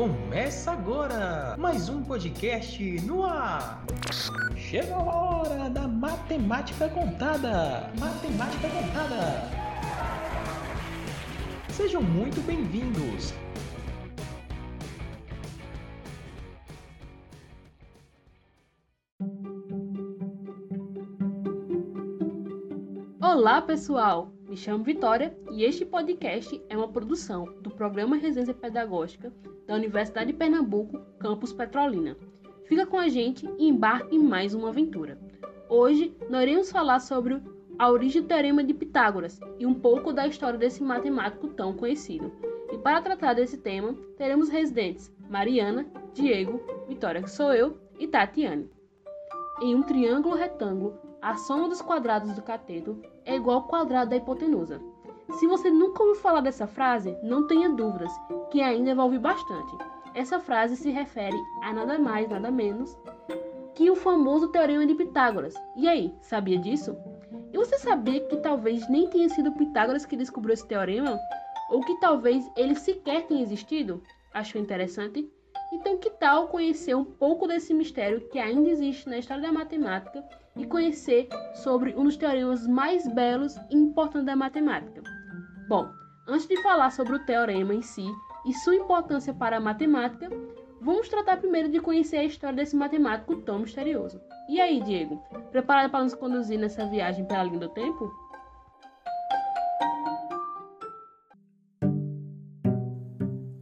Começa agora mais um podcast no ar. Chega a hora da matemática contada. Matemática contada. Sejam muito bem-vindos. Olá, pessoal! Me chamo Vitória e este podcast é uma produção do Programa Residência Pedagógica da Universidade de Pernambuco, campus Petrolina. Fica com a gente e embarque em mais uma aventura. Hoje, nós iremos falar sobre a origem do Teorema de Pitágoras e um pouco da história desse matemático tão conhecido. E para tratar desse tema, teremos residentes Mariana, Diego, Vitória, que sou eu, e Tatiane. Em um triângulo retângulo, a soma dos quadrados do cateto é igual ao quadrado da hipotenusa. Se você nunca ouviu falar dessa frase, não tenha dúvidas, que ainda ouvir bastante. Essa frase se refere a nada mais, nada menos que o famoso Teorema de Pitágoras. E aí, sabia disso? E você sabia que talvez nem tenha sido Pitágoras que descobriu esse teorema? Ou que talvez ele sequer tenha existido? Achou interessante? Então, que tal conhecer um pouco desse mistério que ainda existe na história da matemática e conhecer sobre um dos teoremas mais belos e importantes da matemática? Bom, antes de falar sobre o teorema em si e sua importância para a matemática, vamos tratar primeiro de conhecer a história desse matemático tão misterioso. E aí, Diego, preparado para nos conduzir nessa viagem pela linha do tempo?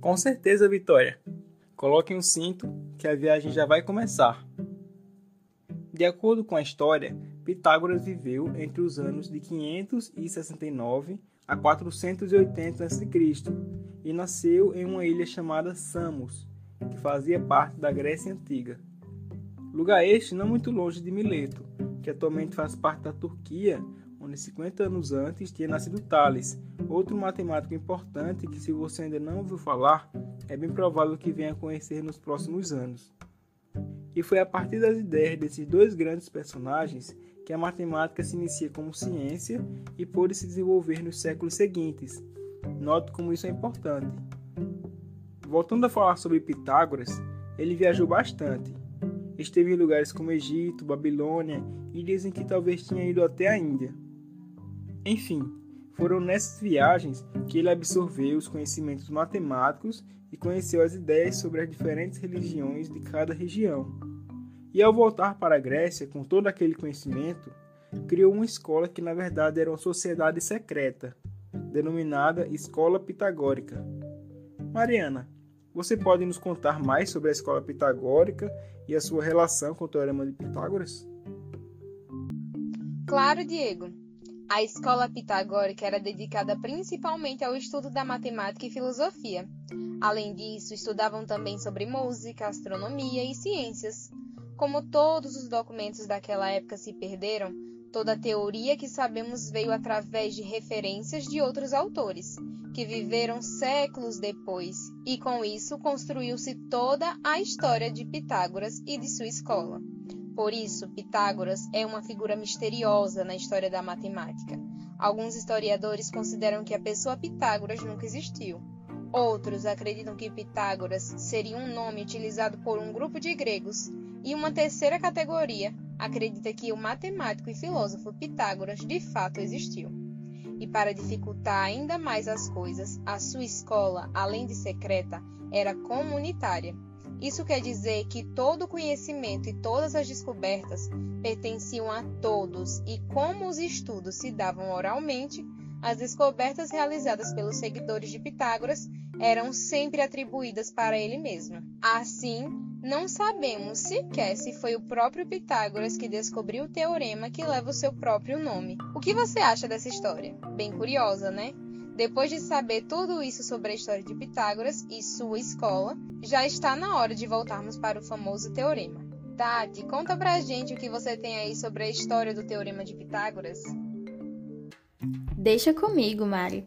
Com certeza, Vitória. Coloquem o cinto que a viagem já vai começar. De acordo com a história, Pitágoras viveu entre os anos de 569 a 480 a.C. e nasceu em uma ilha chamada Samos, que fazia parte da Grécia Antiga. Lugar este não muito longe de Mileto, que atualmente faz parte da Turquia, onde 50 anos antes tinha nascido Tales, outro matemático importante que, se você ainda não ouviu falar, é bem provável que venha a conhecer nos próximos anos. E foi a partir das ideias desses dois grandes personagens que a matemática se inicia como ciência e pôde se desenvolver nos séculos seguintes. Note como isso é importante. Voltando a falar sobre Pitágoras, ele viajou bastante. Esteve em lugares como Egito, Babilônia e dizem que talvez tinha ido até a Índia. Enfim, foram nessas viagens que ele absorveu os conhecimentos matemáticos e conheceu as ideias sobre as diferentes religiões de cada região. E ao voltar para a Grécia com todo aquele conhecimento, criou uma escola que na verdade era uma sociedade secreta, denominada Escola Pitagórica. Mariana, você pode nos contar mais sobre a escola pitagórica e a sua relação com o Teorema de Pitágoras? Claro, Diego. A escola pitagórica era dedicada principalmente ao estudo da matemática e filosofia. Além disso, estudavam também sobre música, astronomia e ciências. Como todos os documentos daquela época se perderam, toda a teoria que sabemos veio através de referências de outros autores, que viveram séculos depois, e com isso construiu-se toda a história de Pitágoras e de sua escola. Por isso, Pitágoras é uma figura misteriosa na história da matemática. Alguns historiadores consideram que a pessoa Pitágoras nunca existiu. Outros acreditam que Pitágoras seria um nome utilizado por um grupo de gregos e uma terceira categoria acredita que o matemático e filósofo Pitágoras de fato existiu. E para dificultar ainda mais as coisas, a sua escola, além de secreta, era comunitária. Isso quer dizer que todo o conhecimento e todas as descobertas pertenciam a todos, e como os estudos se davam oralmente, as descobertas realizadas pelos seguidores de Pitágoras eram sempre atribuídas para ele mesmo. Assim, não sabemos sequer se foi o próprio Pitágoras que descobriu o teorema que leva o seu próprio nome. O que você acha dessa história? Bem curiosa, né? Depois de saber tudo isso sobre a história de Pitágoras e sua escola, já está na hora de voltarmos para o famoso teorema. Tati, conta pra gente o que você tem aí sobre a história do teorema de Pitágoras. Deixa comigo, Mari.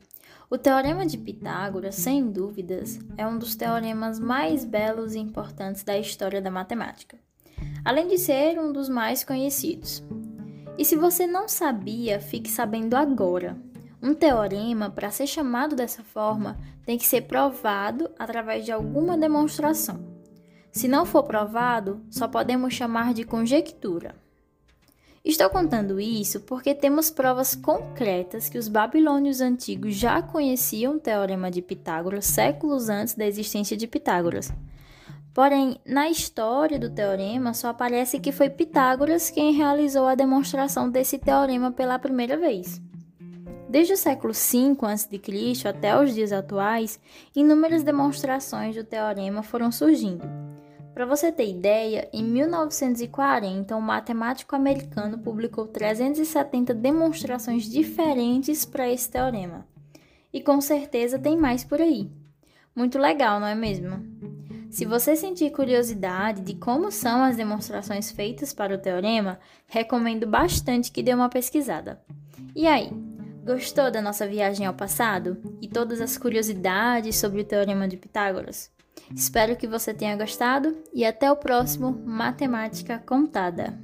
O Teorema de Pitágoras, sem dúvidas, é um dos teoremas mais belos e importantes da história da matemática, além de ser um dos mais conhecidos. E se você não sabia, fique sabendo agora. Um teorema, para ser chamado dessa forma, tem que ser provado através de alguma demonstração. Se não for provado, só podemos chamar de conjectura. Estou contando isso porque temos provas concretas que os babilônios antigos já conheciam o teorema de Pitágoras séculos antes da existência de Pitágoras. Porém, na história do teorema só aparece que foi Pitágoras quem realizou a demonstração desse teorema pela primeira vez. Desde o século V a.C. até os dias atuais, inúmeras demonstrações do teorema foram surgindo. Para você ter ideia, em 1940, um matemático americano publicou 370 demonstrações diferentes para esse teorema. E com certeza tem mais por aí. Muito legal, não é mesmo? Se você sentir curiosidade de como são as demonstrações feitas para o teorema, recomendo bastante que dê uma pesquisada. E aí, Gostou da nossa viagem ao passado e todas as curiosidades sobre o Teorema de Pitágoras? Espero que você tenha gostado e até o próximo Matemática Contada.